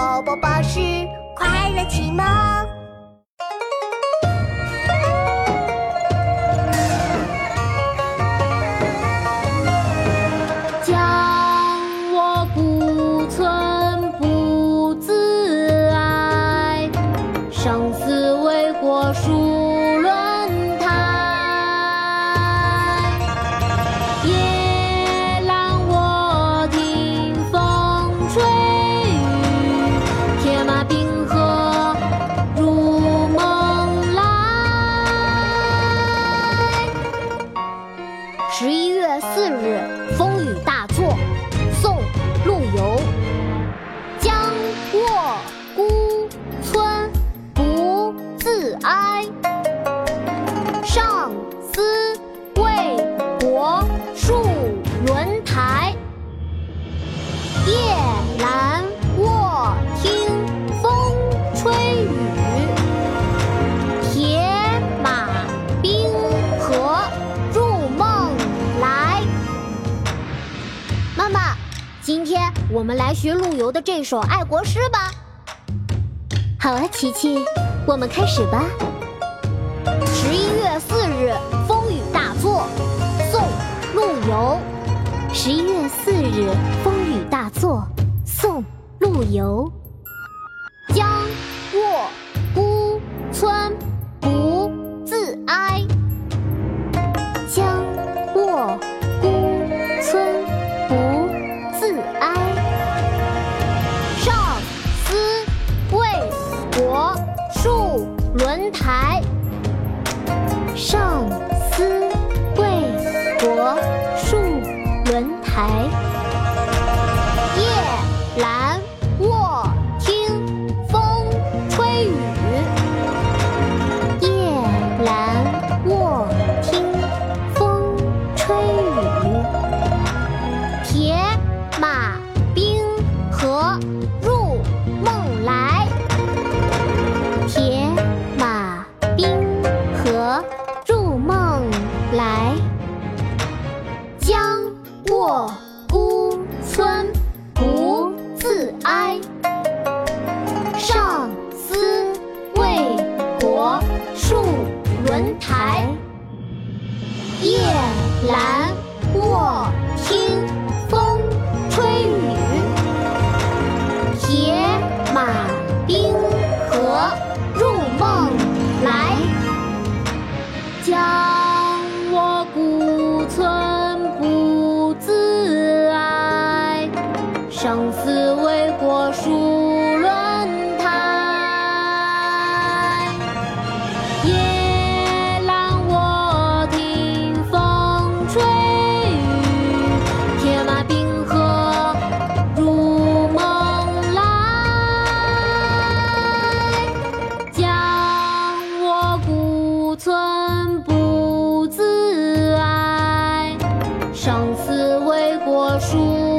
宝宝巴士快乐启蒙。上思为国戍轮台。夜阑卧听风吹雨，铁马冰河入梦来。妈妈，今天我们来学陆游的这首爱国诗吧。好啊，琪琪，我们开始吧。日，风雨大作。宋·陆游。十一月四日，风雨大作。宋·陆游。将卧孤村不自哀，将卧孤村不自哀。上思为国戍轮台。上思贵国戍轮台。夜岚夜阑卧听风吹雨，铁马冰河入梦。来。将我孤存不自哀，生死为果书。我说。